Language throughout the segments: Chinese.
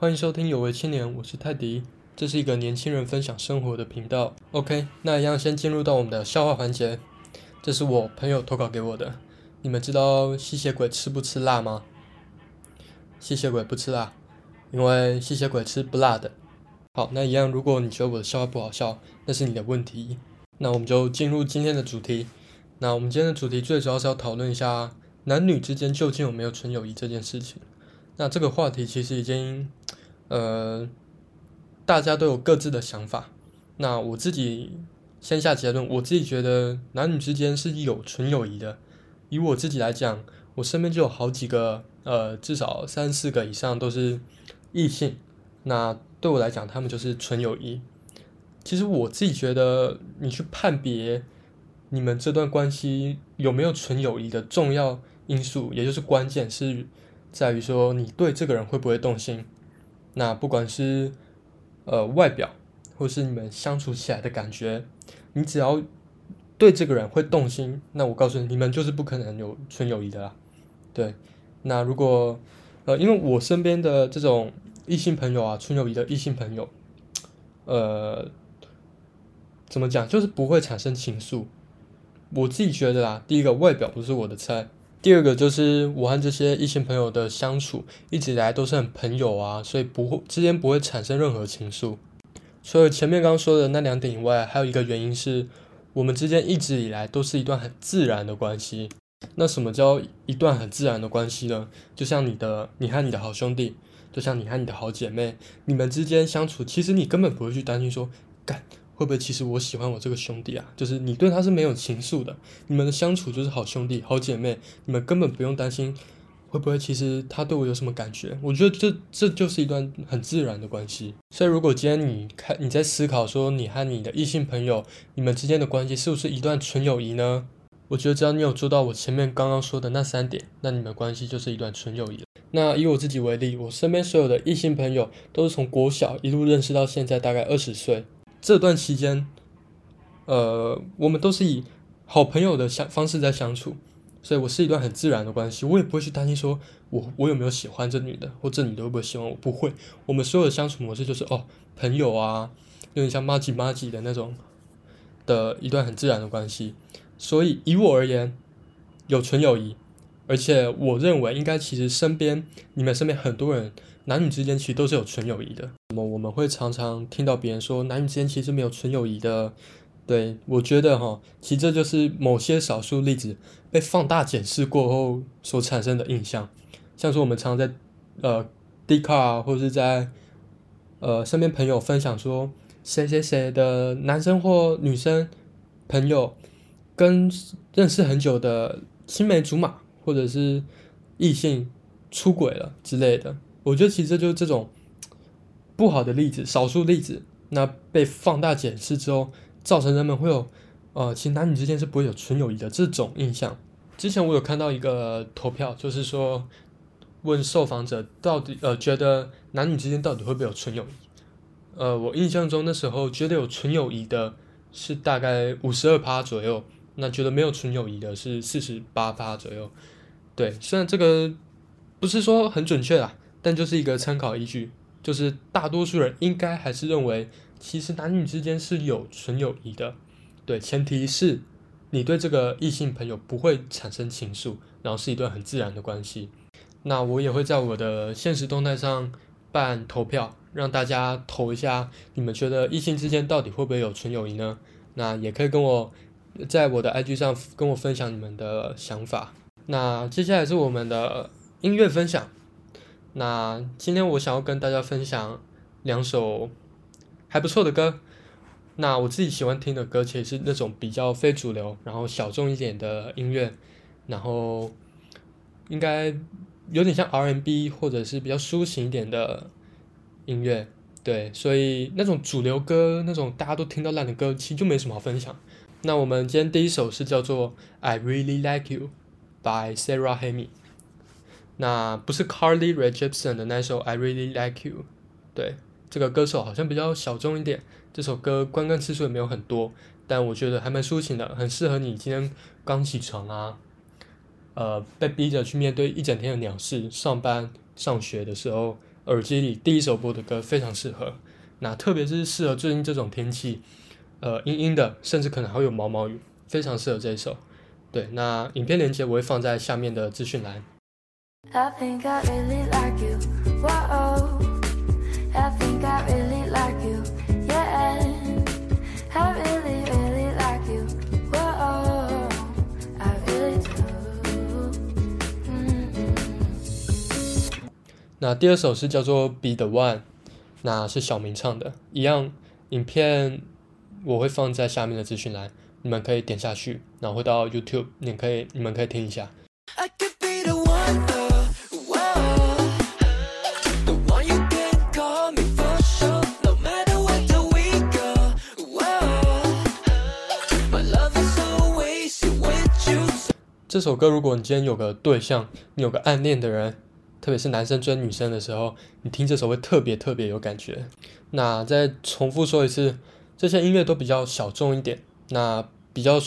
欢迎收听有为青年，我是泰迪，这是一个年轻人分享生活的频道。OK，那一样先进入到我们的笑话环节。这是我朋友投稿给我的。你们知道吸血鬼吃不吃辣吗？吸血鬼不吃辣，因为吸血鬼吃不辣的。好，那一样，如果你觉得我的笑话不好笑，那是你的问题。那我们就进入今天的主题。那我们今天的主题最主要是要讨论一下男女之间究竟有没有纯友谊这件事情。那这个话题其实已经，呃，大家都有各自的想法。那我自己先下结论，我自己觉得男女之间是有纯友谊的。以我自己来讲，我身边就有好几个，呃，至少三四个以上都是异性。那对我来讲，他们就是纯友谊。其实我自己觉得，你去判别。你们这段关系有没有纯友谊的重要因素，也就是关键是在于说你对这个人会不会动心。那不管是呃外表，或是你们相处起来的感觉，你只要对这个人会动心，那我告诉你，你们就是不可能有纯友谊的啦。对，那如果呃，因为我身边的这种异性朋友啊，纯友谊的异性朋友，呃，怎么讲，就是不会产生情愫。我自己觉得啦，第一个外表不是我的菜，第二个就是我和这些异性朋友的相处一直以来都是很朋友啊，所以不会之间不会产生任何情愫。除了前面刚刚说的那两点以外，还有一个原因是我们之间一直以来都是一段很自然的关系。那什么叫一段很自然的关系呢？就像你的你和你的好兄弟，就像你和你的好姐妹，你们之间相处，其实你根本不会去担心说干。会不会其实我喜欢我这个兄弟啊？就是你对他是没有情愫的，你们的相处就是好兄弟、好姐妹，你们根本不用担心会不会其实他对我有什么感觉。我觉得这这就是一段很自然的关系。所以如果今天你看你在思考说你和你的异性朋友你们之间的关系是不是一段纯友谊呢？我觉得只要你有做到我前面刚刚说的那三点，那你们关系就是一段纯友谊。那以我自己为例，我身边所有的异性朋友都是从国小一路认识到现在，大概二十岁。这段期间，呃，我们都是以好朋友的相方式在相处，所以我是一段很自然的关系，我也不会去担心说我我有没有喜欢这女的，或这女的会不会喜欢我，不会。我们所有的相处模式就是哦，朋友啊，有点像妈吉妈吉的那种的一段很自然的关系。所以以我而言，有纯友谊，而且我认为应该其实身边你们身边很多人。男女之间其实都是有纯友谊的。那么我们会常常听到别人说男女之间其实没有纯友谊的。对我觉得哈，其实这就是某些少数例子被放大检视过后所产生的印象。像说我们常常在呃 d 卡 c 或者是在呃身边朋友分享说谁谁谁的男生或女生朋友跟认识很久的青梅竹马或者是异性出轨了之类的。我觉得其实就是这种不好的例子，少数例子，那被放大检视之后，造成人们会有呃，其实男女之间是不会有纯友谊的这种印象。之前我有看到一个投票，就是说问受访者到底呃觉得男女之间到底会不会有纯友谊？呃，我印象中那时候觉得有纯友谊的是大概五十二趴左右，那觉得没有纯友谊的是四十八趴左右。对，虽然这个不是说很准确啦。但就是一个参考依据，就是大多数人应该还是认为，其实男女之间是有纯友谊的，对，前提是你对这个异性朋友不会产生情愫，然后是一段很自然的关系。那我也会在我的现实动态上办投票，让大家投一下，你们觉得异性之间到底会不会有纯友谊呢？那也可以跟我在我的 IG 上跟我分享你们的想法。那接下来是我们的音乐分享。那今天我想要跟大家分享两首还不错的歌。那我自己喜欢听的歌，其实是那种比较非主流，然后小众一点的音乐，然后应该有点像 R&B 或者是比较抒情一点的音乐。对，所以那种主流歌，那种大家都听到烂的歌，其实就没什么好分享。那我们今天第一首是叫做《I Really Like You》by Sarah Hemi。那不是 Carly Rae Jepsen 的那首 I Really Like You，对，这个歌手好像比较小众一点。这首歌观看次数也没有很多，但我觉得还蛮抒情的，很适合你今天刚起床啊，呃，被逼着去面对一整天的鸟事，上班上学的时候，耳机里第一首播的歌非常适合。那特别是适合最近这种天气，呃，阴阴的，甚至可能还有毛毛雨，非常适合这一首。对，那影片链接我会放在下面的资讯栏。I think I really like you. Whoa. I think I really like you. Yeah. I really, really like you. Whoa. I really do. Mm-hmm. 那第二首是叫做《Be the One》，那是小明唱的，一样。影片我会放在下面的资讯栏，你们可以点下去，然后会到 YouTube，你可以你们可以听一下。这首歌，如果你今天有个对象，你有个暗恋的人，特别是男生追女生的时候，你听这首会特别特别有感觉。那再重复说一次，这些音乐都比较小众一点，那比较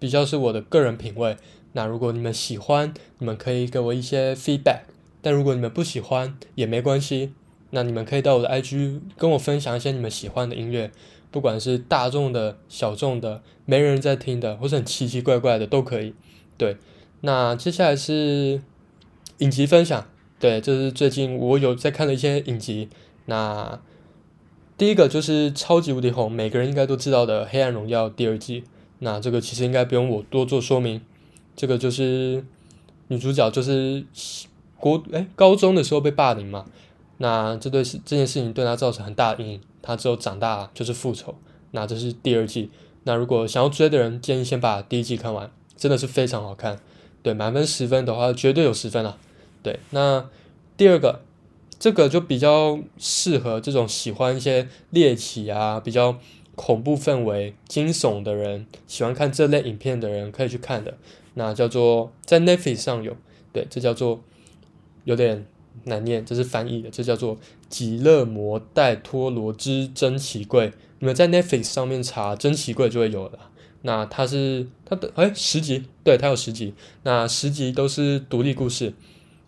比较是我的个人品味。那如果你们喜欢，你们可以给我一些 feedback；但如果你们不喜欢也没关系，那你们可以到我的 IG 跟我分享一些你们喜欢的音乐，不管是大众的、小众的、没人在听的，或者很奇奇怪怪的都可以。对，那接下来是影集分享。对，这是最近我有在看的一些影集。那第一个就是超级无敌红，每个人应该都知道的《黑暗荣耀》第二季。那这个其实应该不用我多做说明。这个就是女主角就是国哎高中的时候被霸凌嘛。那这对是这件事情对她造成很大的阴影。她之后长大就是复仇。那这是第二季。那如果想要追的人，建议先把第一季看完。真的是非常好看，对满分十分的话，绝对有十分啊。对，那第二个，这个就比较适合这种喜欢一些猎奇啊、比较恐怖氛围、惊悚的人，喜欢看这类影片的人可以去看的。那叫做在 Netflix 上有，对，这叫做有点难念，这是翻译的，这叫做《极乐魔戴托罗之珍奇柜》。你们在 Netflix 上面查“珍奇柜”就会有了。那它是它的哎十集，对，它有十集，那十集都是独立故事，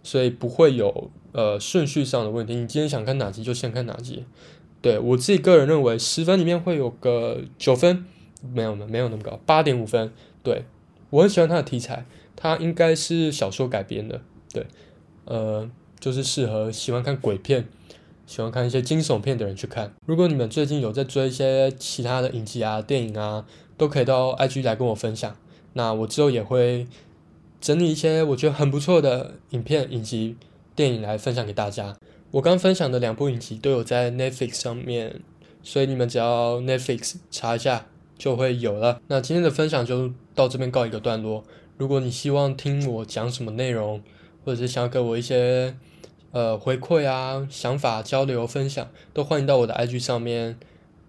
所以不会有呃顺序上的问题。你今天想看哪集就先看哪集。对我自己个人认为，十分里面会有个九分，没有没有那么高，八点五分。对我很喜欢它的题材，它应该是小说改编的，对，呃，就是适合喜欢看鬼片、喜欢看一些惊悚片的人去看。如果你们最近有在追一些其他的影集啊、电影啊，都可以到 IG 来跟我分享，那我之后也会整理一些我觉得很不错的影片以及电影来分享给大家。我刚分享的两部影集都有在 Netflix 上面，所以你们只要 Netflix 查一下就会有了。那今天的分享就到这边告一个段落。如果你希望听我讲什么内容，或者是想要给我一些呃回馈啊、想法交流分享，都欢迎到我的 IG 上面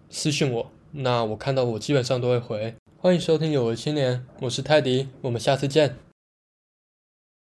私信我。那我看到我基本上都会回，欢迎收听有为青年，我是泰迪，我们下次见。